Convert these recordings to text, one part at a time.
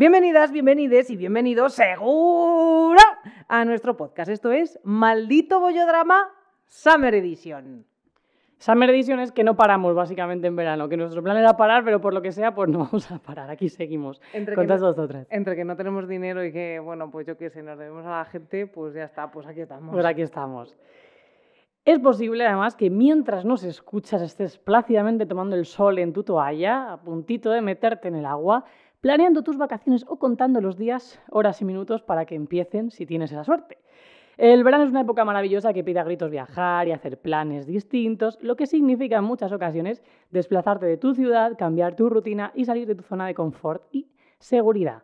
Bienvenidas, bienvenides y bienvenidos seguro a nuestro podcast. Esto es Maldito Bollodrama Summer Edition. Summer Edition es que no paramos básicamente en verano, que nuestro plan era parar, pero por lo que sea, pues no vamos a parar. Aquí seguimos. Entre con que no- vosotras. Entre que no tenemos dinero y que, bueno, pues yo qué sé, nos debemos a la gente, pues ya está, pues aquí estamos. Pues aquí estamos. Es posible, además, que mientras nos escuchas estés plácidamente tomando el sol en tu toalla, a puntito de meterte en el agua, planeando tus vacaciones o contando los días, horas y minutos para que empiecen si tienes esa suerte. El verano es una época maravillosa que pide a gritos viajar y hacer planes distintos, lo que significa en muchas ocasiones desplazarte de tu ciudad, cambiar tu rutina y salir de tu zona de confort y seguridad.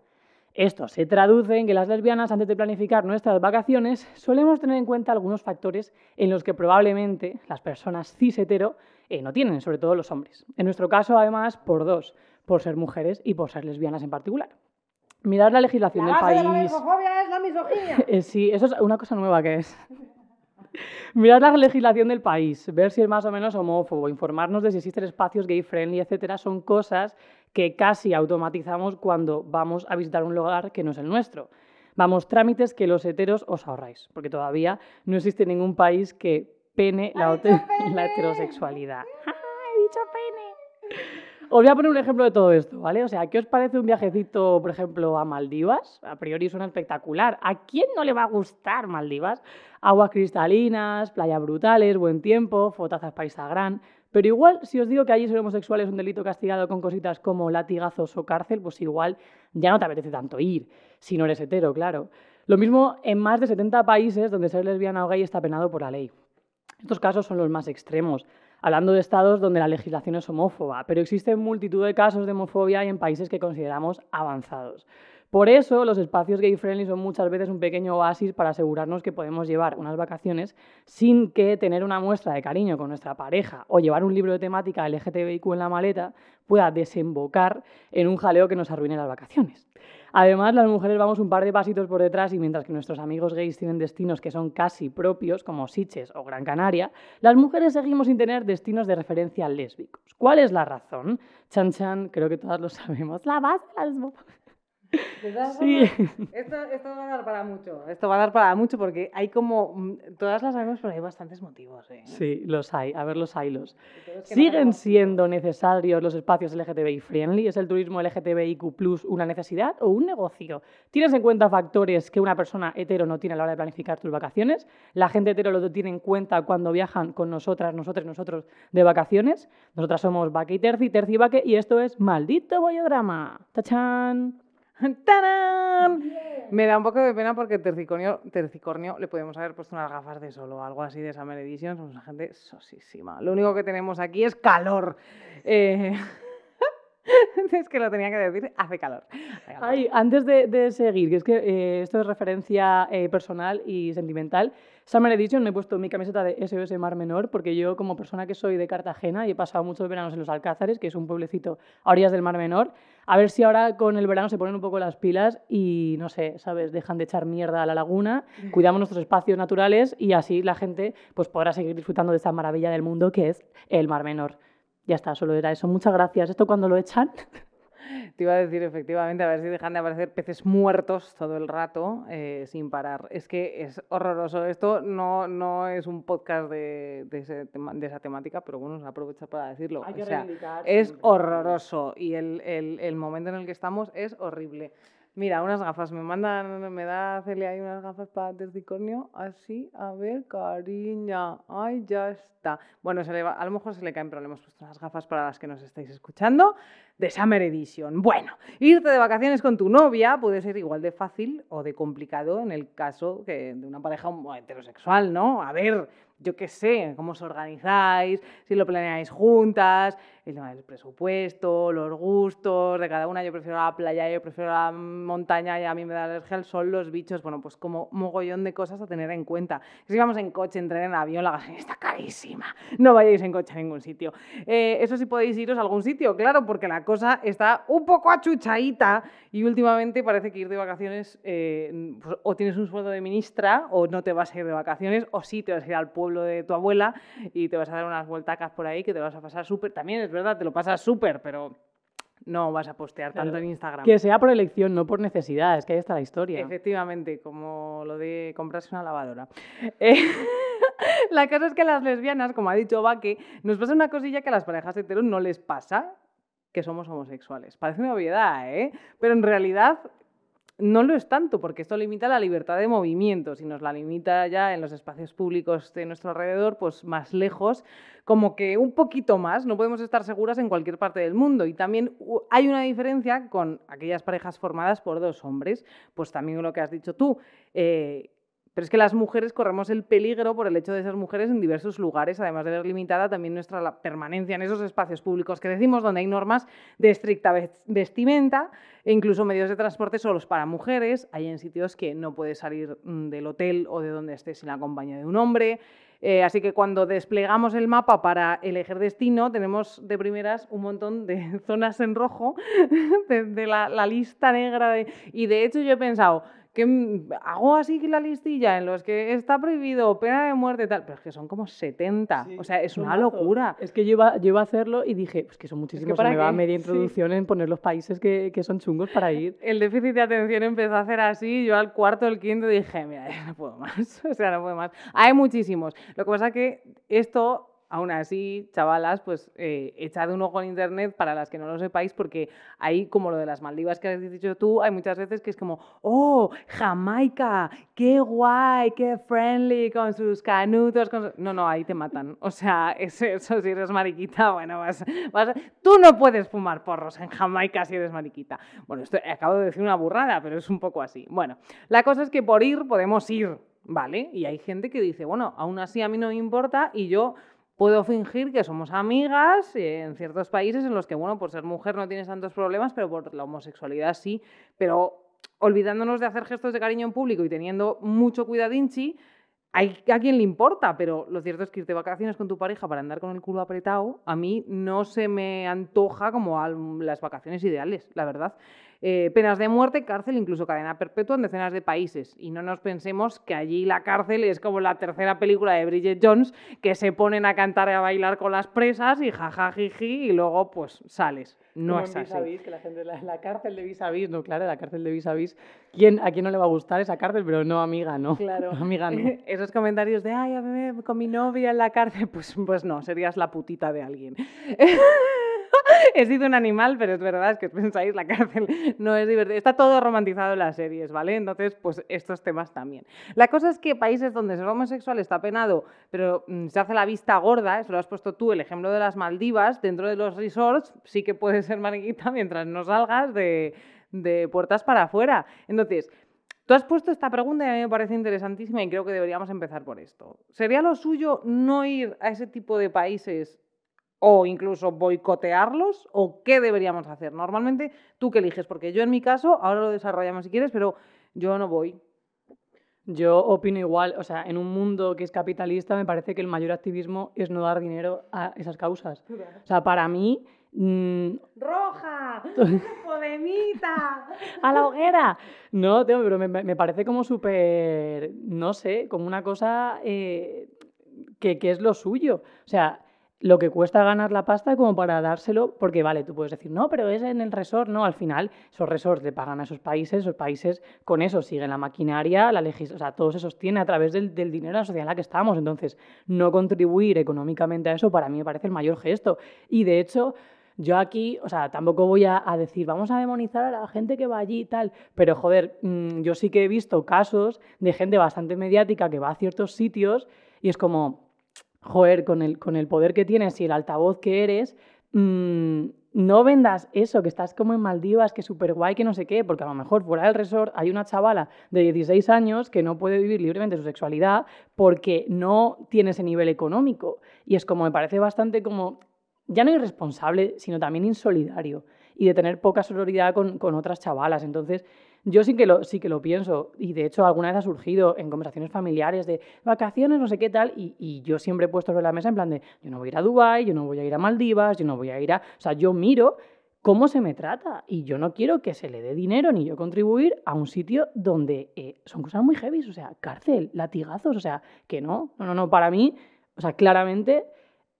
Esto se traduce en que las lesbianas, antes de planificar nuestras vacaciones, solemos tener en cuenta algunos factores en los que probablemente las personas cis hetero eh, no tienen, sobre todo los hombres. En nuestro caso, además, por dos, por ser mujeres y por ser lesbianas en particular. Mirar la legislación del país. lesbofobia es la misoginia. Eh, sí, eso es una cosa nueva que es. Mirar la legislación del país, ver si es más o menos homófobo, informarnos de si existen espacios gay friendly, etcétera, son cosas que casi automatizamos cuando vamos a visitar un lugar que no es el nuestro. Vamos, trámites que los heteros os ahorráis, porque todavía no existe ningún país que pene la, ¡Ha dicho hote- pene! la heterosexualidad. ¡Ah, he dicho pene! Os voy a poner un ejemplo de todo esto, ¿vale? O sea, ¿qué os parece un viajecito, por ejemplo, a Maldivas? A priori suena espectacular. ¿A quién no le va a gustar Maldivas? Aguas cristalinas, playas brutales, buen tiempo, fotazas para Instagram. Pero igual, si os digo que allí ser homosexual es un delito castigado con cositas como latigazos o cárcel, pues igual ya no te apetece tanto ir, si no eres hetero, claro. Lo mismo en más de 70 países donde ser lesbiana o gay está penado por la ley. Estos casos son los más extremos, hablando de estados donde la legislación es homófoba, pero existen multitud de casos de homofobia y en países que consideramos avanzados. Por eso, los espacios gay friendly son muchas veces un pequeño oasis para asegurarnos que podemos llevar unas vacaciones sin que tener una muestra de cariño con nuestra pareja o llevar un libro de temática LGTBIQ en la maleta pueda desembocar en un jaleo que nos arruine las vacaciones. Además, las mujeres vamos un par de pasitos por detrás y mientras que nuestros amigos gays tienen destinos que son casi propios, como Sitges o Gran Canaria, las mujeres seguimos sin tener destinos de referencia lésbicos. ¿Cuál es la razón? Chan Chan, creo que todas lo sabemos. La base de la lesbofobia. De todas Sí. Esto, esto va a dar para mucho. Esto va a dar para mucho porque hay como. mm, Todas las sabemos, pero hay bastantes motivos. ¿eh? Sí, los hay. A ver, los que no ¿Siguen hagamos- siendo necesarios los espacios LGTBI friendly? ¿Es el turismo LGTBIQ una necesidad o un negocio? ¿Tienes en cuenta factores que una persona hetero no tiene a la hora de planificar tus vacaciones? ¿La gente hetero lo tiene en cuenta cuando viajan con nosotras, nosotros, nosotros de vacaciones? Nosotras somos Vaque y Terci, Terci y Vaque, y esto es Maldito Bollodrama. ¡Tachán! ¡Tarán! Me da un poco de pena porque Tercicornio, Tercicornio le podemos haber puesto unas gafas de sol o algo así de Summer Edition. Somos una gente sosísima. Lo único que tenemos aquí es calor. Eh, es que lo tenía que decir, hace calor. Hace calor. Ay, antes de, de seguir, que es que eh, esto es referencia eh, personal y sentimental, Summer Edition me he puesto mi camiseta de SOS Mar Menor porque yo como persona que soy de Cartagena y he pasado muchos veranos en los Alcázares, que es un pueblecito a orillas del Mar Menor, a ver si ahora con el verano se ponen un poco las pilas y, no sé, ¿sabes? Dejan de echar mierda a la laguna, cuidamos nuestros espacios naturales y así la gente pues podrá seguir disfrutando de esta maravilla del mundo que es el Mar Menor. Ya está, solo era eso. Muchas gracias. ¿Esto cuando lo echan? Te iba a decir efectivamente, a ver si dejan de aparecer peces muertos todo el rato eh, sin parar. Es que es horroroso. Esto no, no es un podcast de, de, ese tema- de esa temática, pero bueno, se aprovecha para decirlo. Hay O que sea, reivindicar es horroroso y el, el- el momento en el que estamos es horrible. Mira, unas gafas, me mandan, me da Celia ahí unas gafas para Tercicornio, así, a ver, cariña, ay, ya está. Bueno, se le a lo mejor se le caen, pero le hemos puesto unas gafas para las que nos estáis escuchando, de Summer Edition. Bueno, irte de vacaciones con tu novia puede ser igual de fácil o de complicado en el caso de una pareja heterosexual, ¿no? A ver, yo qué sé, cómo os organizáis, si lo planeáis juntas, el tema del presupuesto, los gustos de cada una. Yo prefiero la playa, yo prefiero la montaña y a mí me da alergia al sol, los bichos. Bueno, pues como mogollón de cosas a tener en cuenta. Si vamos en coche, en tren, en avión, la gasolina está carísima. No vayáis en coche a ningún sitio. Eh, eso sí podéis iros a algún sitio, claro, porque la cosa está un poco achuchadita y últimamente parece que ir de vacaciones eh, pues, o tienes un sueldo de ministra o no te vas a ir de vacaciones o sí te vas a ir al pueblo de tu abuela y te vas a dar unas vueltacas por ahí que te vas a pasar súper. También es verdad, te lo pasas súper, pero no vas a postear tanto en Instagram. Que sea por elección, no por necesidad, es que ahí está la historia. Efectivamente, como lo de comprarse una lavadora. Eh, la cosa es que a las lesbianas, como ha dicho Vaque, nos pasa una cosilla que a las parejas heteros no les pasa, que somos homosexuales. Parece una obviedad, ¿eh? Pero en realidad no lo es tanto, porque esto limita la libertad de movimiento. Si nos la limita ya en los espacios públicos de nuestro alrededor, pues más lejos, como que un poquito más, no podemos estar seguras en cualquier parte del mundo. Y también hay una diferencia con aquellas parejas formadas por dos hombres, pues también lo que has dicho tú. eh, pero es que las mujeres corremos el peligro por el hecho de ser mujeres en diversos lugares, además de ver limitada también nuestra permanencia en esos espacios públicos que decimos, donde hay normas de estricta ves- vestimenta e incluso medios de transporte solos para mujeres. Hay en sitios que no puedes salir mm, del hotel o de donde estés sin la compañía de un hombre. Eh, así que cuando desplegamos el mapa para elegir destino, tenemos de primeras un montón de zonas en rojo de, la, lista negra. y de hecho yo he pensado que mm, hago así la listilla en los que está prohibido pena de muerte y tal, pero es que son como 70. Sí, o sea, es una locura. Es que yo iba, yo iba a hacerlo y dije, pues que son muchísimos, se ¿para me va media Sí. introducción en poner los países que, que son chungos para ir. El déficit de atención empezó a hacer así, yo al cuarto, el quinto dije, mira, ya no puedo más, o sea, no puedo más. Hay muchísimos. Lo que pasa que esto, aún así, chavalas, pues eh, echad un ojo en internet para las que no lo sepáis, porque ahí, como lo de las Maldivas que has dicho tú, hay muchas veces que es como, oh, Jamaica, qué guay, qué friendly, con sus canutos, con su-". No, no, ahí te matan. O sea, es- eso si eres mariquita, bueno, vas, vas- tú no puedes fumar porros en Jamaica si eres mariquita. Bueno, esto acabo de decir una burrada, pero es un poco así. Bueno, la cosa es que por ir podemos ir, ¿vale? Y hay gente que dice, bueno, aún así a mí no me importa y yo puedo fingir que somos amigas eh, en ciertos países en los que, bueno, por ser mujer no tienes tantos problemas, pero por la homosexualidad sí. Pero olvidándonos de hacer gestos de cariño en público y teniendo mucho cuidadinchi, hay a quien le importa, pero lo cierto es que irte de vacaciones con tu pareja para andar con el culo apretado, a mí no se me antoja como a las vacaciones ideales, la verdad. Eh, penas de muerte, cárcel, incluso cadena perpetua en decenas de países. Y no nos pensemos que allí la cárcel es como la tercera película de Bridget Jones, que se ponen a cantar y a bailar con las presas y jajajiji y luego pues sales. No Como es así. Vis a Vis, que la gente, la, la cárcel de vis a vis, no, claro, la cárcel de vis a vis. ¿Quién, ¿A quién no le va a gustar esa cárcel? Pero no, amiga, no. Claro. amiga, no. Esos comentarios de, ay, a mí con mi novia en la cárcel, pues, pues no, serías la putita de alguien. He sido un animal, pero es verdad, es que pensáis, la cárcel no es divertido. Está todo romantizado en las series, ¿vale? Entonces, pues estos temas también. La cosa es que países donde ser homosexual está penado, pero mm, se hace la vista gorda, eso lo has puesto tú, el ejemplo de las Maldivas, dentro de los resorts sí que puedes ser mariquita mientras no salgas de, de puertas para afuera. Entonces, Tú has puesto esta pregunta y a mí me parece interesantísima y creo que deberíamos empezar por esto. ¿Sería lo suyo no ir a ese tipo de países o incluso boicotearlos? ¿O qué deberíamos hacer? Normalmente, ¿tú qué eliges? Porque yo en mi caso, ahora lo desarrollamos si quieres, pero yo no voy. Yo opino igual, o sea, en un mundo que es capitalista me parece que el mayor activismo es no dar dinero a esas causas. O sea, para mí, mm, ¡Roja! ¡Podemita! ¡A la hoguera! No, tío, pero me, me parece como súper, no sé, como una cosa eh, que, que es lo suyo. O sea, lo que cuesta ganar la pasta como para dárselo, porque vale, tú puedes decir, no, pero es en el resort, no, al final esos resorts le pagan a esos países, esos países con eso siguen la maquinaria, la legis o sea, todo se sostiene a través del, dinero de la sociedad en la que estamos, entonces no contribuir económicamente a eso para mí me parece el mayor gesto. Y de hecho, yo aquí, o sea, tampoco voy a, a decir, vamos a demonizar a la gente que va allí y tal, pero joder, mm, yo sí que he visto casos de gente bastante mediática que va a ciertos sitios y es como, joder, con el, con el poder que tienes y el altavoz que eres, mm, no vendas eso, que estás como en Maldivas, que súper guay, que no sé qué, porque a lo mejor fuera del resort hay una chavala de 16 años que no puede vivir libremente su sexualidad porque no tiene ese nivel económico. Y es como, me parece bastante como, ya no irresponsable, sino también insolidario y de tener poca sororidad con, con otras chavalas. Entonces, yo sí que, lo, sí que lo pienso y de hecho alguna vez ha surgido en conversaciones familiares de vacaciones, no sé qué tal, y, yo siempre he puesto sobre la mesa en plan de yo no voy a ir a Dubái, yo no voy a ir a Maldivas, yo no voy a ir a... O sea, yo miro cómo se me trata y yo no quiero que se le dé dinero ni yo contribuir a un sitio donde eh, son cosas muy heavy, o sea, cárcel, latigazos, o sea, que no, no, no, no, para mí, o sea, claramente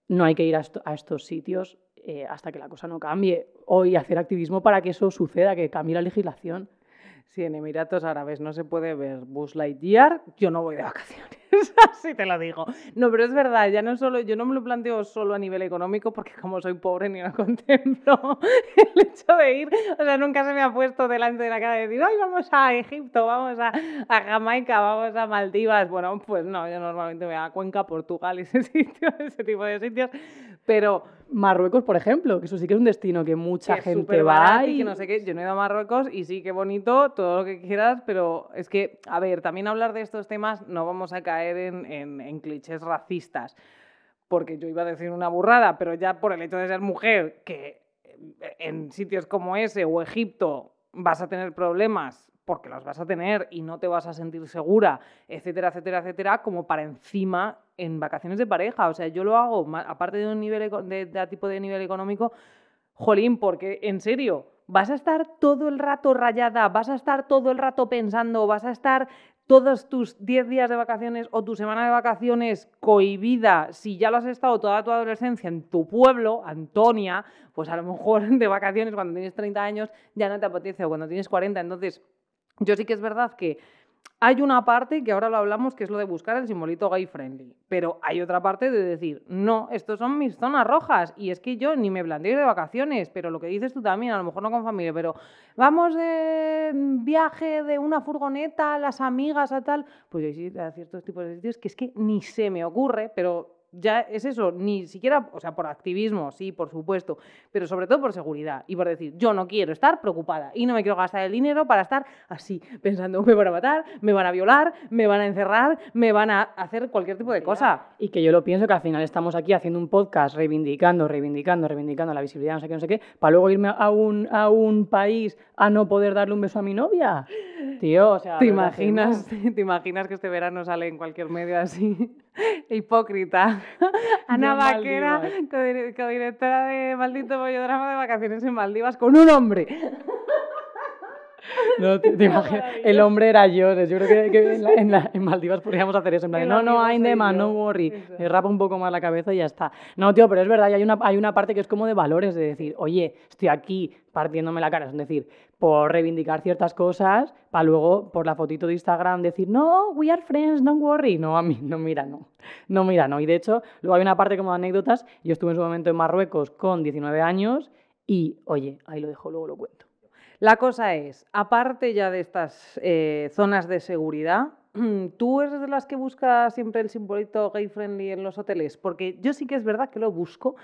no hay que ir a, esto- a estos sitios eh, hasta que la cosa no cambie. O y hacer activismo para que eso suceda, que cambie la legislación. Si en Emiratos Árabes no se puede ver Buzz Lightyear, yo no voy de vacaciones. Así te lo digo. No, pero es verdad, ya no solo, yo no me lo planteo solo a nivel económico, porque como soy pobre ni lo contemplo el hecho de ir, o sea, nunca se me ha puesto delante de la cara de decir, hoy vamos a Egipto, vamos a, a Jamaica, vamos a Maldivas. Bueno, pues no, yo normalmente me voy a Cuenca, Portugal, ese sitio, ese tipo de sitios, pero Marruecos, por ejemplo, que eso sí que es un destino que mucha que gente va y... y que no sé qué. Yo no he ido a Marruecos y sí, qué bonito, todo lo que quieras, pero es que, a ver, también hablar de estos temas no vamos a caer en, en- en clichés racistas, porque yo iba a decir una burrada, pero ya por el hecho de ser mujer, que en sitios como ese o Egipto vas a tener problemas porque los vas a tener y no te vas a sentir segura, etcétera, etcétera, etcétera, como para encima en vacaciones de pareja. O sea, yo lo hago, aparte de un nivel de tipo de nivel económico, jolín, porque en serio, vas a estar todo el rato rayada, vas a estar todo el rato pensando, vas a estar todos tus 10 días de vacaciones o tu semana de vacaciones cohibida, si ya lo has estado toda tu adolescencia en tu pueblo, Antonia, pues a lo mejor de vacaciones cuando tienes 30 años ya no te apetece o cuando tienes 40. Entonces, yo sí que es verdad que hay una parte que ahora lo hablamos, que es lo de buscar el simbolito gay friendly, pero hay otra parte de decir, no, estos son mis zonas rojas y es que yo ni me planteo ir de vacaciones, pero lo que dices tú también, a lo mejor no con familia, pero vamos de viaje de una furgoneta, las amigas a tal, pues yo sí, a ciertos tipos de sitios que es que ni se me ocurre, pero ya es eso, ni siquiera, o sea, por activismo, sí, por supuesto, pero sobre todo por seguridad y por decir, yo no quiero estar preocupada y no me quiero gastar el dinero para estar así, pensando, me van a matar, me van a violar, me van a encerrar, me van a hacer cualquier tipo de cosa. Y que yo lo pienso que al final estamos aquí haciendo un podcast reivindicando, reivindicando, reivindicando la visibilidad, no sé qué, no sé qué, para luego irme a un, a un país a no poder darle un beso a mi novia. Tío, o sea... ¿Te ¿verdad que imaginas? ¿Te imaginas que este verano sale en cualquier medio así? Hipócrita. Ana en Vaquera, codirectora de Maldito Bollo Drama de Vacaciones en Maldivas, con un hombre. No, te, te imaginas, el hombre era yo. Yo creo que, que en, la- en la- en Maldivas podríamos hacer eso. En plan, no, no, man, yo". no worry. Eso. Me rapa un poco más la cabeza y ya está. No, tío, pero es verdad, y hay una, hay una parte que es como de valores, de decir, oye, estoy aquí partiéndome la cara. Es decir, por reivindicar ciertas cosas, para luego, por la fotito de Instagram, decir, no, we are friends, don't worry. No, a mí, no, mira, no. No, mira, no. Y de hecho, luego hay una parte como de anécdotas. Yo estuve en su momento en Marruecos con 19 años y, oye, ahí lo dejo, luego lo cuento. La cosa es, aparte ya de estas eh, zonas de seguridad, ¿tú eres de las que busca siempre el simbolito gay friendly en los hoteles? Porque yo sí que es verdad que lo busco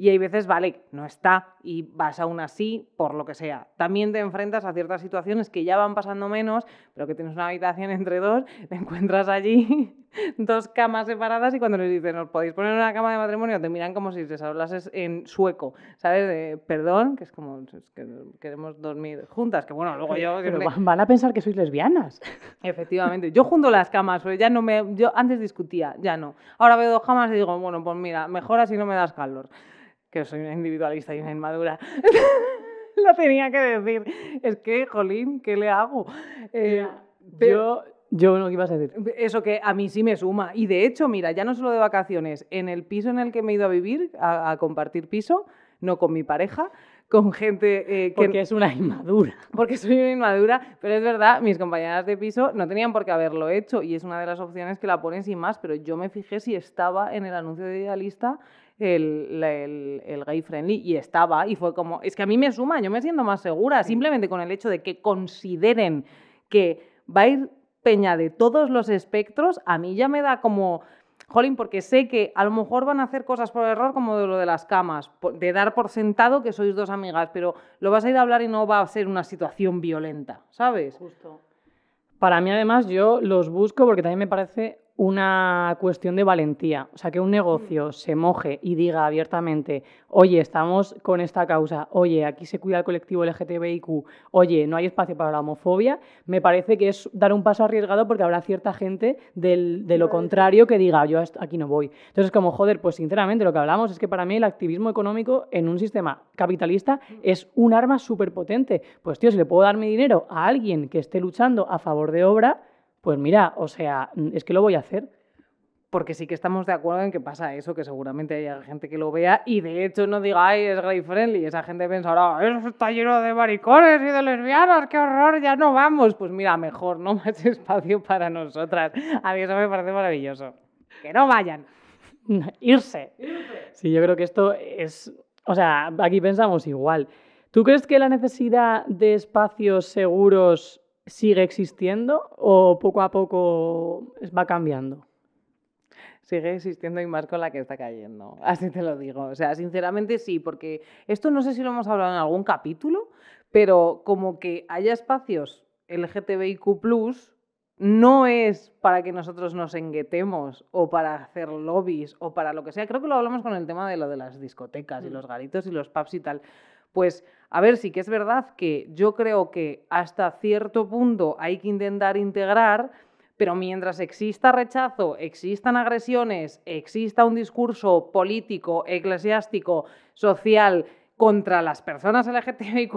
y hay veces, vale, no está y vas aún así por lo que sea. También te enfrentas a ciertas situaciones que ya van pasando menos, pero que tienes una habitación entre dos, te encuentras allí dos camas separadas y cuando les dices, ¿nos podéis poner una cama de matrimonio? Te miran como si les hablases en sueco, ¿sabes? De, perdón, que es como, es que queremos dormir juntas, que bueno, luego yo Pero siempre- van- van a pensar que sois lesbianas. Efectivamente, yo junto las camas, pero ya no me, yo antes discutía, ya no. Ahora veo dos camas y digo, bueno, pues mira, mejor así no me das calor, que soy una individualista y una inmadura. Lo tenía que decir. Es que, jolín, ¿qué le hago? Eh, pero- Yo, yo no, ¿qué ibas a decir? eso que a mí sí me suma. Y de hecho, mira, ya no solo de vacaciones, en el piso en el que me he ido a vivir, a, a compartir piso, no con mi pareja, con gente eh, que, Porque es una inmadura. porque soy una inmadura, pero es verdad, mis compañeras de piso no tenían por qué haberlo hecho y es una de las opciones que la ponen sin más, pero yo me fijé si estaba en el anuncio de Idealista el, el- el gay friendly y estaba y fue como, es que a mí me suma, yo me siento más segura, simplemente con el hecho de que consideren que va a ir peña de todos los espectros, a mí ya me da como... Jolín, porque sé que a lo mejor van a hacer cosas por error como de lo de las camas, de dar por sentado que sois dos amigas, pero lo vas a ir a hablar y no va a ser una situación violenta, ¿sabes? Justo. Para mí, además, yo los busco porque también me parece una cuestión de valentía. O sea, que un negocio se moje y diga abiertamente, oye, estamos con esta causa, oye, aquí se cuida el colectivo LGTBIQ, oye, no hay espacio para la homofobia, me parece que es dar un paso arriesgado porque habrá cierta gente del- de lo contrario que diga, yo aquí no voy. Entonces, como, joder, pues sinceramente lo que hablamos es que para mí el activismo económico en un sistema capitalista es un arma súper potente. Pues, tío, si le puedo dar mi dinero a alguien que esté luchando a favor de obra, pues mira, o sea, mm, es que lo voy a hacer. porque sí que estamos de acuerdo en que pasa eso, que seguramente haya gente que lo vea y de hecho no diga, ay, es gay friendly. Esa gente pensará, eso está lleno de maricones y de lesbianas, qué horror, ya no vamos. Pues mira, mejor, no más espacio para nosotras. A mí eso me parece maravilloso. Que no vayan. Irse. Sí, yo creo que esto es, o sea, aquí pensamos igual. ¿Tú crees que la necesidad de espacios seguros sigue existiendo o poco a poco va cambiando? sigue existiendo y más con la que está cayendo. Así te lo digo. O sea, sinceramente sí, porque esto no sé si lo hemos hablado en algún capítulo, pero como que haya espacios LGTBIQ no es para que nosotros nos enguetemos o para hacer lobbies o para lo que sea. Creo que lo hablamos con el tema de lo de las discotecas y mm. los garitos y los pubs y tal. Pues, a ver, sí que es verdad que yo creo que hasta cierto punto hay que intentar integrar pero mientras exista rechazo, existan agresiones, exista un discurso político, eclesiástico, social contra las personas LGTBIQ,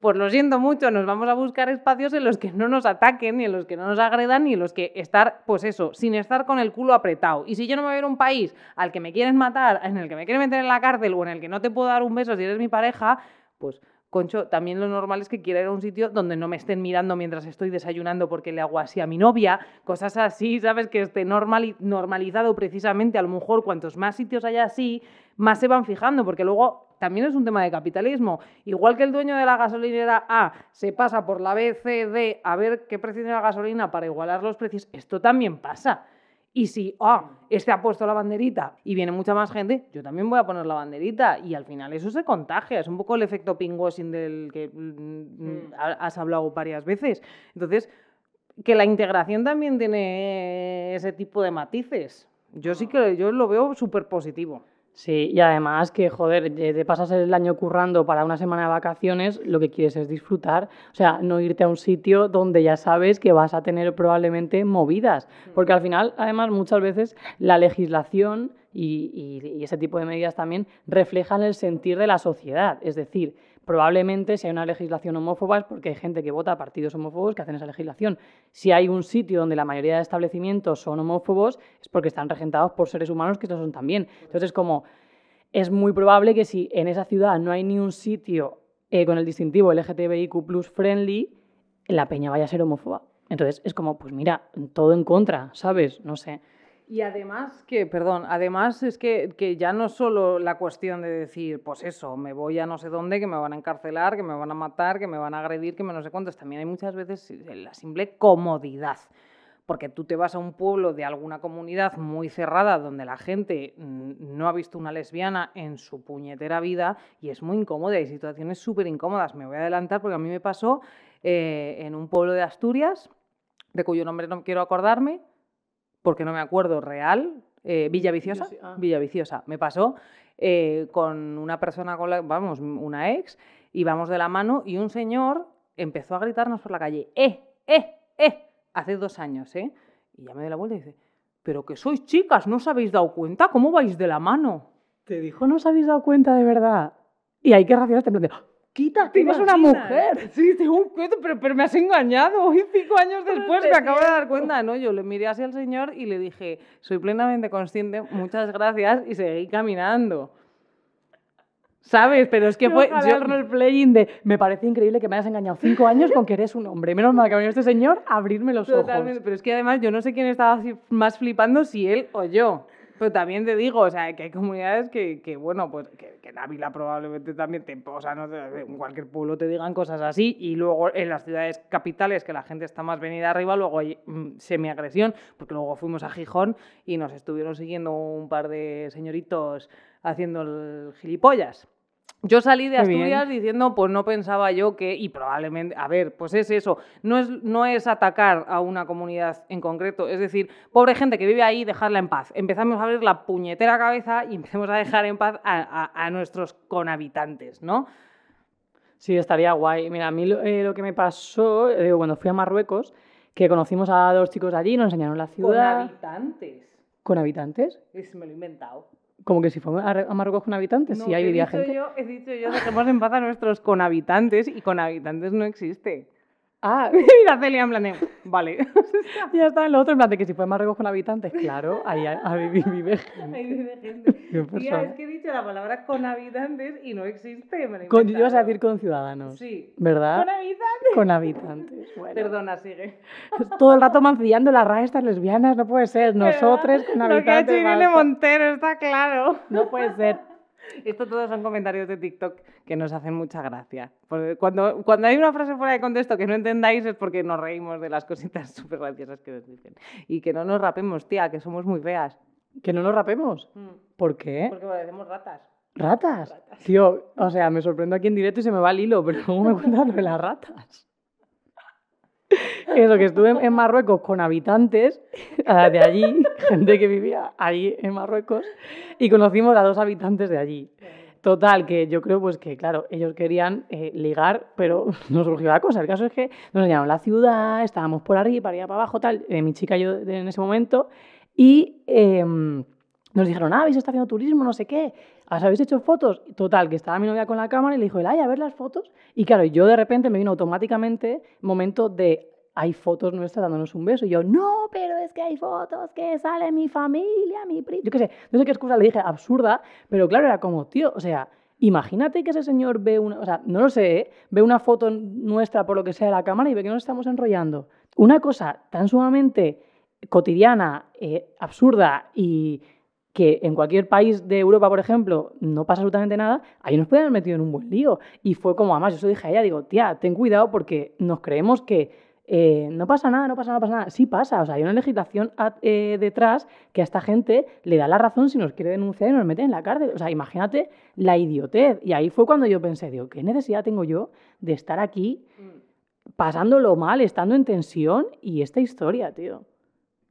pues lo siento mucho, nos vamos a buscar espacios en los que no nos ataquen, ni en los que no nos agredan, ni en los que estar, pues eso, sin estar con el culo apretado. Y si yo no me voy a ir a un país al que me quieren matar, en el que me quieren meter en la cárcel o en el que no te puedo dar un beso si eres mi pareja, pues Concho, también lo normal es que quiera ir a un sitio donde no me estén mirando mientras estoy desayunando porque le hago así a mi novia, cosas así, ¿sabes? Que esté normalizado precisamente, a lo mejor cuantos más sitios haya así, más se van fijando, porque luego también es un tema de capitalismo. Igual que el dueño de la gasolinera A se pasa por la B, C, D a ver qué precio tiene la gasolina para igualar los precios, esto también pasa. Y si, ah, este ha puesto la banderita y viene mucha más gente, yo también voy a poner la banderita. Y al final eso se contagia. Es un poco el efecto pingüín del que mm, has hablado varias veces. Entonces, que la integración también tiene ese tipo de matices. Yo sí que yo lo veo súper positivo. Sí, y además que, joder, te pasas el año currando para una semana de vacaciones, lo que quieres es disfrutar. O sea, no irte a un sitio donde ya sabes que vas a tener probablemente movidas. Mm. Porque al final, además, muchas veces la legislación y, ese tipo de medidas también reflejan el sentir de la sociedad. Es decir, probablemente si hay una legislación homófoba es porque hay gente que vota a partidos homófobos que hacen esa legislación. Si hay un sitio donde la mayoría de establecimientos son homófobos es porque están regentados por seres humanos que estos son también. Entonces, como es muy probable que si en esa ciudad no hay ni un sitio eh, con el distintivo LGTBIQ friendly, la peña vaya a ser homófoba. Entonces es como, pues mira, todo en contra, ¿sabes? No sé. Y además que, perdón, además es que, que, ya no solo la cuestión de decir, pues eso, me voy a no sé dónde, que me van a encarcelar, que me van a matar, que me van a agredir, que me no sé cuántos, también hay muchas veces la simple comodidad. Porque tú te vas a un pueblo de alguna comunidad muy cerrada donde la gente no ha visto una lesbiana en su puñetera vida y es muy incómoda, hay situaciones súper incómodas. Me voy a adelantar porque a mí me pasó eh, en un pueblo de Asturias, de cuyo nombre no quiero acordarme, porque no me acuerdo real, eh, Villa Viciosa, ah. Villa Viciosa, me pasó eh, con una persona, con la, vamos, una ex, íbamos de la mano y un señor empezó a gritarnos por la calle, ¡eh, eh, eh! Hace dos años, ¿eh? Y ya me doy la vuelta y dice, pero que sois chicas, ¿no os habéis dado cuenta? ¿Cómo vais de la mano? Te dijo, no os habéis dado cuenta de verdad. Y hay que racionar, en quita, tienes una mujer. Sí, tengo pero, pero me has engañado. Y cinco años después me acabo de dar cuenta. No, yo le miré así al señor y le dije, soy plenamente consciente, muchas gracias, y seguí caminando. ¿Sabes? Pero es que fue. Yo el playing de. Me parece increíble que me hayas engañado cinco años con que eres un hombre. Menos mal que ha venido este señor a abrirme los Totalmente, ojos. Pero es que además yo no sé quién estaba más flipando, si él o yo. Pero también te digo, o sea, que hay comunidades que, que bueno, pues que, que, en Ávila probablemente también te, o sea, no, en cualquier pueblo te digan cosas así y luego en las ciudades capitales que la gente está más venida arriba, luego hay mm, semiagresión, porque luego fuimos a Gijón y nos estuvieron siguiendo un par de señoritos haciendo el gilipollas. Yo salí de Asturias diciendo, pues no pensaba yo que, y probablemente, a ver, pues es eso, no es, no es atacar a una comunidad en concreto, es decir, pobre gente que vive ahí, dejarla en paz. Empezamos a abrir la puñetera cabeza y empecemos a dejar en paz a, nuestros conhabitantes, ¿no? Sí, estaría guay. Mira, a mí lo, eh, que me pasó, eh, cuando fui a Marruecos, que conocimos a dos chicos allí, nos enseñaron la ciudad. ¿Con habitantes? ¿Con habitantes? Es, me lo he inventado. Como que si fue a Marruecos con habitantes, sí, hay vivía gente. Yo, he dicho yo, dejemos en paz a nuestros con habitantes y con habitantes no existe. Ah, Mira, Celia, en plan de, vale. ya está en lo otro, en plan de que si fue Marruecos con habitantes, claro, ahí, ahí vive, gente. Ahí vive gente. Tía, es que he dicho la palabra con habitantes y no existe. me Con, ibas a decir con ciudadanos, Sí. ¿verdad? Con habitantes. Con habitantes. Bueno. Perdona, sigue. Todo el rato mancillando las raas estas lesbianas, no puede ser. Nosotros con Lo que ha hecho habitantes. Irene. Montero, está claro. No puede ser. Esto todos son comentarios de TikTok que nos hacen mucha gracia. Porque cuando, cuando hay una frase fuera de contexto que no entendáis es porque nos reímos de las cositas súper graciosas que nos dicen. Y que no nos rapemos, tía, que somos muy feas. Que no nos rapemos. ¿Por qué? Porque parecemos ratas. ¿Ratas? Tío, o sea, me sorprendo aquí en directo y se me va el hilo, pero ¿cómo me cuentas lo de las ratas? Eso, que estuve en- Marruecos con habitantes de allí, gente que vivía allí en Marruecos, y conocimos a dos habitantes de allí. Total, que yo creo pues que, claro, ellos querían eh, ligar, pero no surgió la cosa. El caso es que nos enseñaron la ciudad, estábamos por arriba, para allá, para abajo, tal, eh, mi chica y yo en ese momento, y em, nos dijeron, ah, habéis estado haciendo turismo, no sé qué, ¿os habéis hecho fotos? Total, que estaba mi novia con la cámara y le dijo, ay, a ver las fotos. Y claro, yo de repente me vino automáticamente momento de, hay fotos nuestras dándonos un beso. Y yo, no, pero es que hay fotos que sale mi familia, mi primo. Yo qué sé, no sé qué excusa le dije, absurda, pero claro, era como, tío, o sea, imagínate que ese señor ve una, o sea, no lo sé, ¿eh? ve una foto nuestra por lo que sea de la cámara y ve que nos estamos enrollando. Una cosa tan sumamente cotidiana, eh, absurda y que en cualquier país de Europa, por ejemplo, no pasa absolutamente nada, ahí nos pueden haber metido en un buen lío. Y fue como, además, yo se dije a ella, digo, tía, ten cuidado porque nos creemos que eh, no pasa nada, no pasa nada, no pasa nada. Sí pasa, o sea, hay una legislación a- eh, detrás que a esta gente le da la razón si nos quiere denunciar y nos mete en la cárcel. O sea, imagínate la idiotez. Y ahí fue cuando yo pensé, digo, ¿qué necesidad tengo yo de estar aquí pasándolo mal, estando en tensión y esta historia, tío?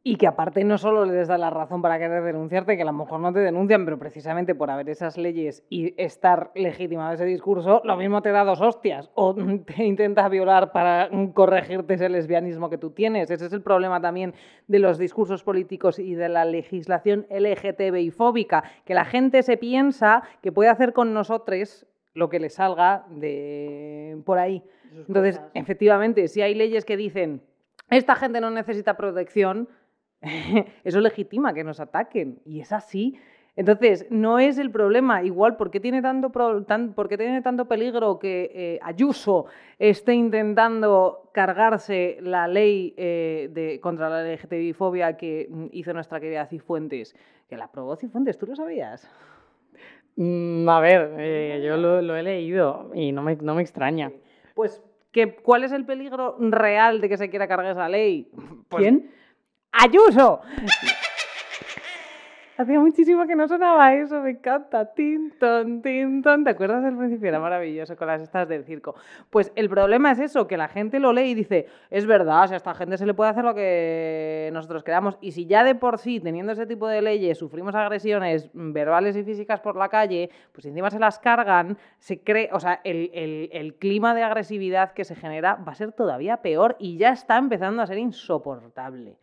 Y que aparte no solo les da la razón para querer denunciarte, que a lo mejor no te denuncian, pero precisamente por haber esas leyes y estar legitimado ese discurso, lo mismo te da dos hostias o te intenta violar para corregirte ese lesbianismo que tú tienes. Ese es el problema también de los discursos políticos y de la legislación LGTBI fóbica, que la gente se piensa que puede hacer con nosotros lo que le salga de por ahí. Entonces, efectivamente, si hay leyes que dicen esta gente no necesita protección, eso legitima que nos ataquen. Y es así. Entonces, no es el problema. Igual, ¿por qué tiene tanto, pro- tan- por qué tiene tanto peligro que eh, Ayuso esté intentando cargarse la ley eh, de, contra la LGTBI-fobia que mm, hizo nuestra querida Cifuentes? Que la aprobó Cifuentes, ¿tú lo sabías? Mm, a ver, eh, yo lo, lo he leído y no me, no me extraña. Pues, ¿qué, ¿cuál es el peligro real de que se quiera cargar esa ley? Pues, ¿Quién? ¡Ayuso! Hacía muchísimo que no sonaba eso, me encanta. Tinton, tinton. ¿Te acuerdas del principio? Era maravilloso con las estas del circo. Pues el problema es eso, que la gente lo lee y dice, es verdad, o sea, a esta gente se le puede hacer lo que nosotros queramos. Y si ya de por sí, teniendo ese tipo de leyes, sufrimos agresiones verbales y físicas por la calle, pues encima se las cargan, se cree, o sea, el, el- el clima de agresividad que se genera va a ser todavía peor y ya está empezando a ser insoportable.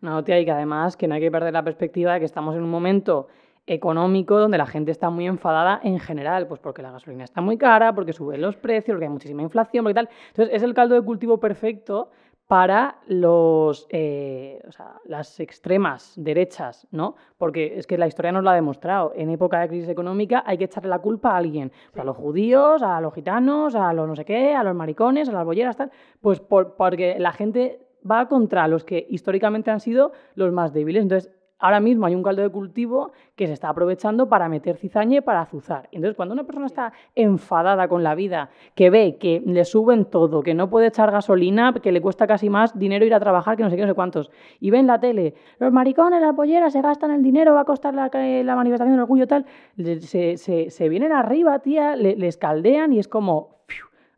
No, tía, y que además que no hay que perder la perspectiva de que estamos en un momento económico donde la gente está muy enfadada en general, pues porque la gasolina está muy cara, porque suben los precios, porque hay muchísima inflación, porque tal. Entonces es el caldo de cultivo perfecto para los, eh, o sea, las extremas derechas, ¿no? Porque es que la historia nos lo ha demostrado. En época de crisis económica hay que echarle la culpa a alguien. A los judíos, a los gitanos, a los no sé qué, a los maricones, a las bolleras, tal. Pues por- porque la gente va contra los que históricamente han sido los más débiles. Entonces, ahora mismo hay un caldo de cultivo que se está aprovechando para meter cizaña y para azuzar. Entonces, cuando una persona está enfadada con la vida, que ve que le suben todo, que no puede echar gasolina, que le cuesta casi más dinero ir a trabajar, que no sé qué, no sé cuántos, y ve en la tele, los maricones, las polleras, se gastan el dinero, va a costar la, eh, la manifestación del orgullo, tal, se, se- se vienen arriba, tía, le- les caldean y es como...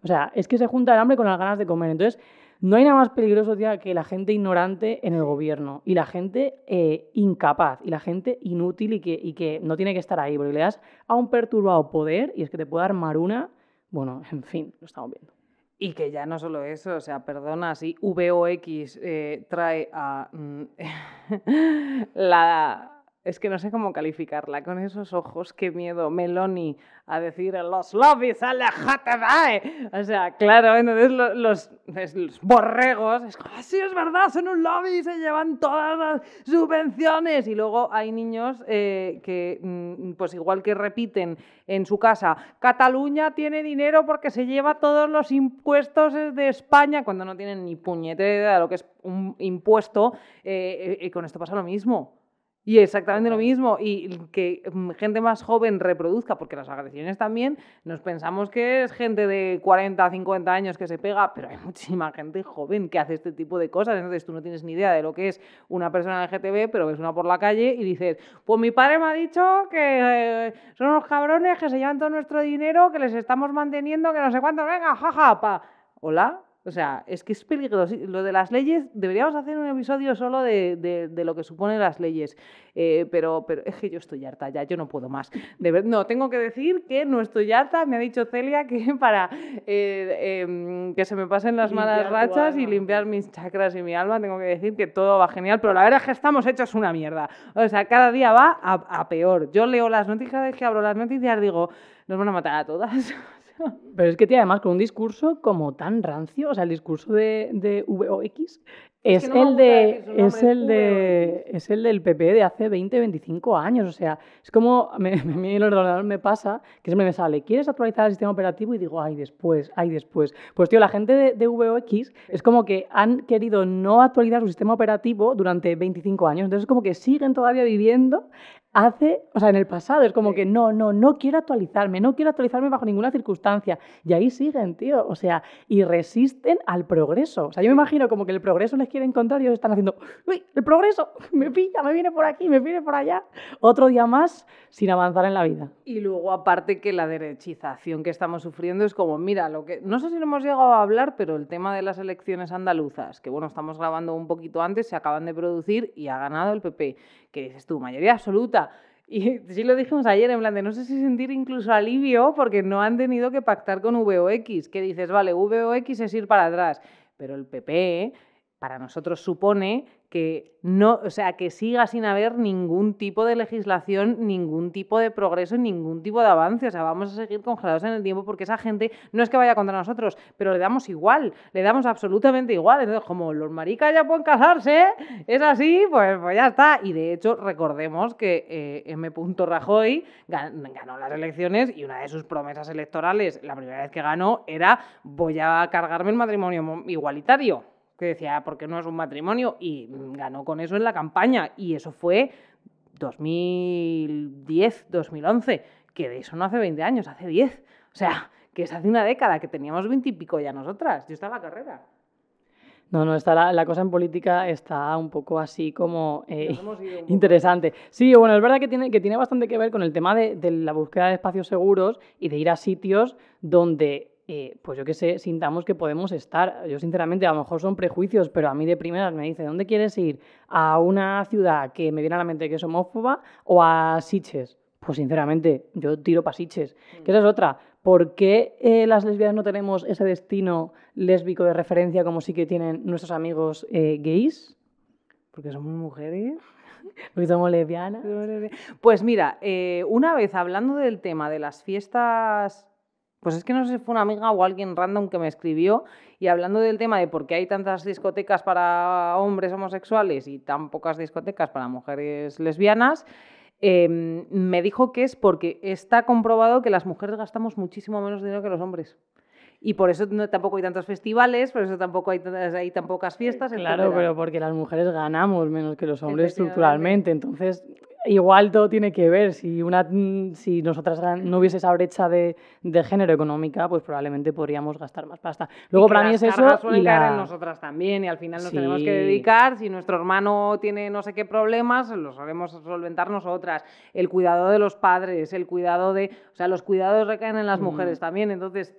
O sea, es que se junta el hambre con las ganas de comer. Entonces, no hay nada más peligroso, tía, que la gente ignorante en el gobierno y la gente eh, incapaz y la gente inútil y que, no tiene que estar ahí, porque le das a un perturbado poder y es que te puede armar una. Bueno, en fin, lo estamos viendo. Y que ya no solo eso, o sea, perdona, si VOX eh, trae a mm, la es que no sé cómo calificarla, con esos ojos, qué miedo, Meloni, a decir los lobbies, LGTB. O sea, claro, entonces los, los, borregos, es como, sí, es verdad, son un lobby, se llevan todas las subvenciones. Y luego hay niños eh, que, mm, pues igual que repiten en su casa, Cataluña tiene dinero porque se lleva todos los impuestos de España, cuando no tienen ni puñetera idea de lo que es un impuesto, eh, eh, y con esto pasa lo mismo. Y exactamente lo mismo, y que mm, gente más joven reproduzca, porque las agresiones también, nos pensamos que es gente de 40, 50 años que se pega, pero hay muchísima gente joven que hace este tipo de cosas, entonces tú no tienes ni idea de lo que es una persona LGTB, pero ves una por la calle y dices, pues mi padre me ha dicho que eh, son unos cabrones que se llevan todo nuestro dinero, que les estamos manteniendo, que no sé cuánto, venga, jaja, pa. Hola, o sea, es que es peligroso. Lo de las leyes, deberíamos hacer un episodio solo de, de, lo que suponen las leyes. Eh, pero, pero es que yo estoy harta ya, yo no puedo más. De ver, no, tengo que decir que no estoy harta. Me ha dicho Celia que para eh, em, que se me pasen las malas rachas y limpiar mis chakras y mi alma, tengo que decir que todo va genial. Pero la verdad es que estamos hechos una mierda. O sea, cada día va a, a peor. Yo leo las noticias, que abro las noticias, digo, nos van a matar a todas. Pero es que tiene además con un discurso como tan rancio, o sea, el discurso de, de VOX es, el de, es el de es el del PP de hace 20, 25 años, o sea, es como a mí el ordenador me pasa que siempre me sale, ¿quieres actualizar el sistema operativo? Y digo, ay, después, ay, después. Pues tío, la gente de, de VOX es como que han querido no actualizar su sistema operativo durante 25 años, entonces es como que siguen todavía viviendo hace, o sea, en el pasado, es como que no, no, no quiero actualizarme, no quiero actualizarme bajo ninguna circunstancia. Y ahí siguen, tío, o sea, y resisten al progreso. O sea, yo me imagino como que el progreso les quiere encontrar y ellos están haciendo, uy, el progreso, me pilla, me viene por aquí, me viene por allá. Otro día más sin avanzar en la vida. Y luego, aparte que la derechización que estamos sufriendo es como, mira, lo que, no sé si lo hemos llegado a hablar, pero el tema de las elecciones andaluzas, que bueno, estamos grabando un poquito antes, se acaban de producir y ha ganado el PP que dices tú, mayoría absoluta. Y sí lo dijimos ayer, en plan de no sé si sentir incluso alivio porque no han tenido que pactar con VOX, que dices, vale, VOX es ir para atrás, pero el PP para nosotros supone que no, o sea, que siga sin haber ningún tipo de legislación, ningún tipo de progreso, ningún tipo de avance. O sea, vamos a seguir congelados en el tiempo porque esa gente no es que vaya contra nosotros, pero le damos igual, le damos absolutamente igual. Entonces, como los maricas ya pueden casarse, es así, pues, pues ya está. Y de hecho, recordemos que eh, M. Rajoy ganó las elecciones y una de sus promesas electorales, la primera vez que ganó, era voy a cargarme el matrimonio igualitario que decía, porque no es un matrimonio, y ganó con eso en la campaña, y eso fue 2010, 2011, que de eso no hace 20 años, hace 10. O sea, que es hace una década, que teníamos 20 y pico ya nosotras. Yo estaba en la carrera. No, no, está la, cosa en política está un poco así como eh, interesante. Sí, bueno, es verdad que tiene, que tiene bastante que ver con el tema de, de la búsqueda de espacios seguros y de ir a sitios donde eh, pues yo que sé, sintamos que podemos estar. Yo sinceramente, a lo mejor son prejuicios, pero a mí de primeras me dice, ¿dónde quieres ir? ¿A una ciudad que me viene a la mente que es homófoba o a Siches? Pues sinceramente, yo tiro para Siches. Mm. Que esa es otra. ¿Por qué eh, las lesbianas no tenemos ese destino lésbico de referencia como sí que tienen nuestros amigos eh, gays? Porque somos mujeres. Porque somos lesbianas. Pues mira, una vez hablando del tema de las fiestas pues es que no sé si fue una amiga o alguien random que me escribió y hablando del tema de por qué hay tantas discotecas para hombres homosexuales y tan pocas discotecas para mujeres lesbianas, em, me dijo que es porque está comprobado que las mujeres gastamos muchísimo menos dinero que los hombres. Y por eso tampoco hay tantos festivales, por eso tampoco hay, hay tan pocas fiestas. Claro, pero porque las mujeres ganamos menos que los hombres estructuralmente. Entonces, igual todo tiene que ver. Si, una, si nosotras no hubiese esa brecha de, de género económica, pues probablemente podríamos gastar más pasta. Luego, para mí es eso. Y caer en nosotras también, y al final nos tenemos que dedicar. Si nuestro hermano tiene no sé qué problemas, los sabemos solventar nosotras. El cuidado de los padres, el cuidado de. O sea, los cuidados recaen en las mm. mujeres también. Entonces,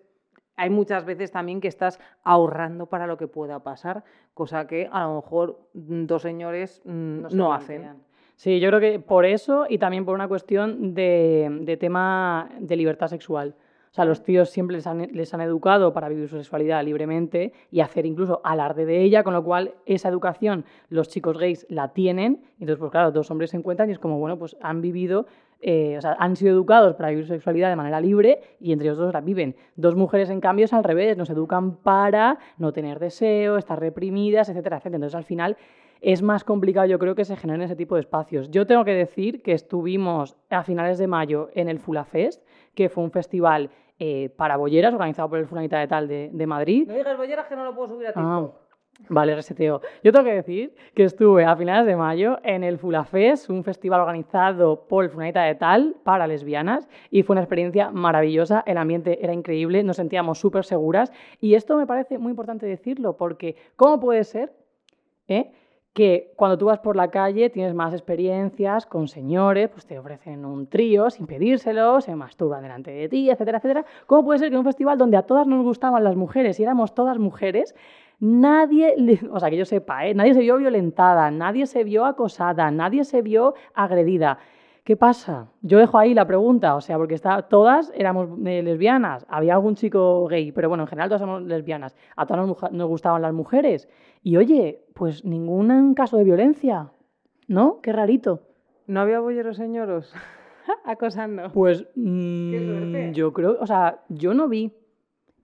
hay muchas veces también que estás ahorrando para lo que pueda pasar, cosa que a lo mejor dos señores mm, no hacen. Sí, yo creo que por eso y también por una cuestión de, tema de libertad sexual. O sea, los tíos siempre les han, les han educado para vivir su sexualidad libremente y hacer incluso alarde de ella, con lo cual esa educación los chicos gays la tienen. Y entonces, pues claro, dos hombres se encuentran y es como, bueno, pues han vivido, eh, o sea, han sido educados para vivir su sexualidad de manera libre y entre ellos dos la viven. Dos mujeres, en cambio, es al revés, nos educan para no tener deseo, estar reprimidas, etcétera, etcétera. Entonces, al final es más complicado, yo creo, que se generen ese tipo de espacios. Yo tengo que decir que estuvimos a finales de mayo en el Fulafest, que fue un festival eh, para bolleras organizado por el Fulanita de Tal de, de Madrid. No digas bolleras que no lo puedo subir a Ah, TikTok. vale, reseteo. Yo tengo que decir que estuve a finales de mayo en el Fulafest, un festival organizado por el Fulanita de Tal para lesbianas, y fue una experiencia maravillosa. El ambiente era increíble, nos sentíamos súper seguras. Y esto me parece muy importante decirlo, porque ¿cómo puede ser eh, que cuando tú vas por la calle tienes más experiencias con señores, pues te ofrecen un trío sin pedírselo, se masturban delante de ti, etcétera, etcétera. ¿Cómo puede ser que en un festival donde a todas nos gustaban las mujeres y éramos todas mujeres, nadie, o sea, que yo sepa, ¿eh? nadie se vio violentada, nadie se vio acosada, nadie se vio agredida? ¿Qué pasa? Yo dejo ahí la pregunta, o sea, porque está, todas éramos eh, lesbianas, había algún chico gay, pero bueno, en general todas somos lesbianas, a todas nos, nos gustaban las mujeres. Y oye, pues ningún caso de violencia, ¿no? Qué rarito. ¿No había bolleros señoros acosando? Pues mm, suerte. yo creo, o sea, yo no vi.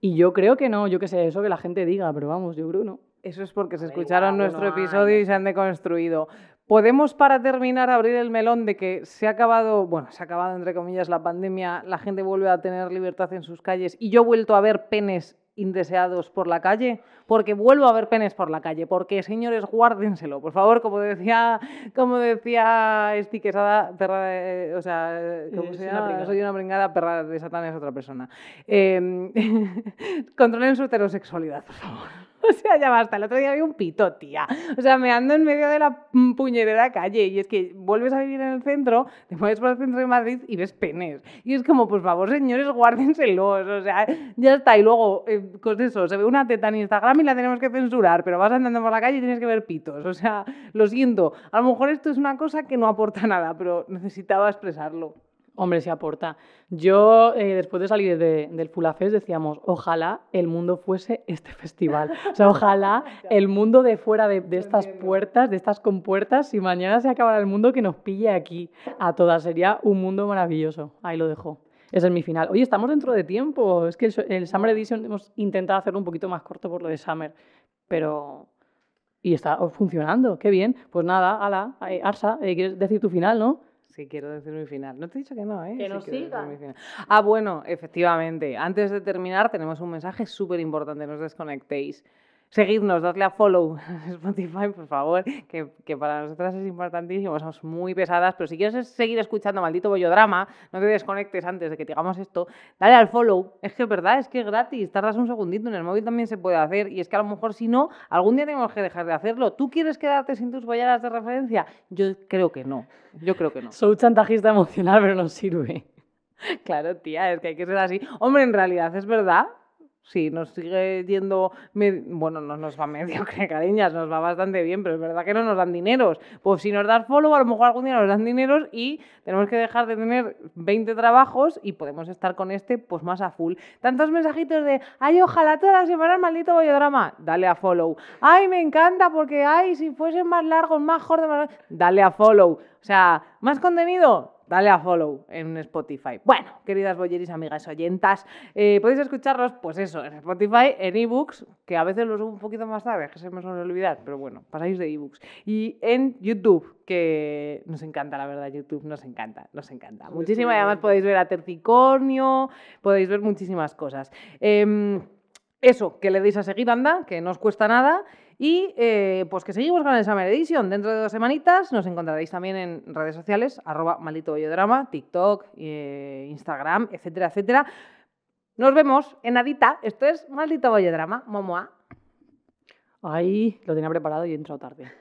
Y yo creo que no, yo qué sé, eso que la gente diga, pero vamos, yo creo que no. Eso es porque se escucharon nuestro episodio y se han deconstruido. Podemos, para terminar, abrir el melón de que se ha acabado, bueno, se ha acabado entre comillas la pandemia, la gente vuelve a tener libertad en sus calles y yo he vuelto a ver penes indeseados por la calle, porque vuelvo a ver penes por la calle, porque señores, guárdenselo, por favor, como decía, como decía Esti Quesada, perra de- o sea, ¿cómo Eh, se soy una. Soy pringada, perra de Satán es otra persona. Eh, controlen su heterosexualidad, por favor. O sea, ya basta. El otro día había un pito, tía. O sea, me ando en medio de la puñetera calle y es que vuelves a vivir en el centro, te mueves por el centro de Madrid y ves penes. Y es como, por favor, señores, guárdenselos. O sea, ya está. Y luego, eh, pues eso, se ve una teta en Instagram y la tenemos que censurar, pero vas andando por la calle y tienes que ver pitos. O sea, lo siento. A lo mejor esto es una cosa que no aporta nada, pero necesitaba expresarlo. Hombre, sí aporta. Yo, eh, después de salir de- del Fulafest, decíamos, ojalá el mundo fuese este festival. O sea, ojalá el mundo de fuera de, de estas puertas, de estas compuertas, si mañana se acabara el mundo, que nos pille aquí a todas. Sería un mundo maravilloso. Ahí lo dejo. Ese es mi final. Oye, estamos dentro de tiempo. Es que el, el Summer Edition hemos intentado hacerlo un poquito más corto por lo de Summer. Pero... Y está funcionando. Qué bien. Pues nada, ala. eh, Arsa, eh, ¿quieres decir tu final, no? Sí, quiero decir mi final. No te he dicho que no, ¿eh? Que nos sigan. Ah, bueno, efectivamente. Antes de terminar, tenemos un mensaje súper importante. No os desconectéis. Seguidnos, dadle a follow Spotify, por favor, que, que para nosotras es importantísimo. Somos muy pesadas, pero si quieres seguir escuchando Maldito Bollodrama, no te desconectes antes de que te hagamos esto. Dale al follow. Es que es verdad, es que es gratis. Tardas un segundito. En el móvil también se puede hacer. Y es que a lo mejor, si no, algún día tenemos que dejar de hacerlo. ¿Tú quieres quedarte sin tus bolleras de referencia? Yo creo que no. Yo creo que no. Soy chantajista emocional, pero no sirve. Claro, tía, es que hay que ser así. Hombre, en realidad es verdad. Sí, nos sigue yendo, bueno, no nos va medio, cariñas, nos va bastante bien, pero es verdad que no nos dan dineros. Pues si nos das follow, a lo mejor algún día nos dan dineros y tenemos que dejar de tener 20 trabajos y podemos estar con este pues más a full. Tantos mensajitos de, ay, ojalá toda la semana el maldito bollodrama, dale a follow. Ay, me encanta porque, ay, si fuesen más largos, más cortos, más... dale a follow. O sea, más contenido, dale a follow en Spotify. Bueno, queridas bolleris, amigas oyentas, eh, podéis escucharlos, pues eso, en Spotify, en ebooks, que a veces los subo un poquito más tarde, que se me suele olvidar, pero bueno, pasáis de ebooks. Y en YouTube, que nos encanta, la verdad, YouTube nos encanta, nos encanta. Muchísimo, y además podéis ver a Tercicornio, podéis ver muchísimas cosas. Em, eso, que le deis a seguir, anda, que no os cuesta nada. Y eh, pues que seguimos con el Summer Edition. Dentro de dos semanitas nos encontraréis también en redes sociales, arroba maldito bollodrama, TikTok, eh, Instagram, etcétera, etcétera. Nos vemos en Adita. Esto es Maldito Bollodrama. Momoa. Ahí lo tenía preparado y he entrado tarde.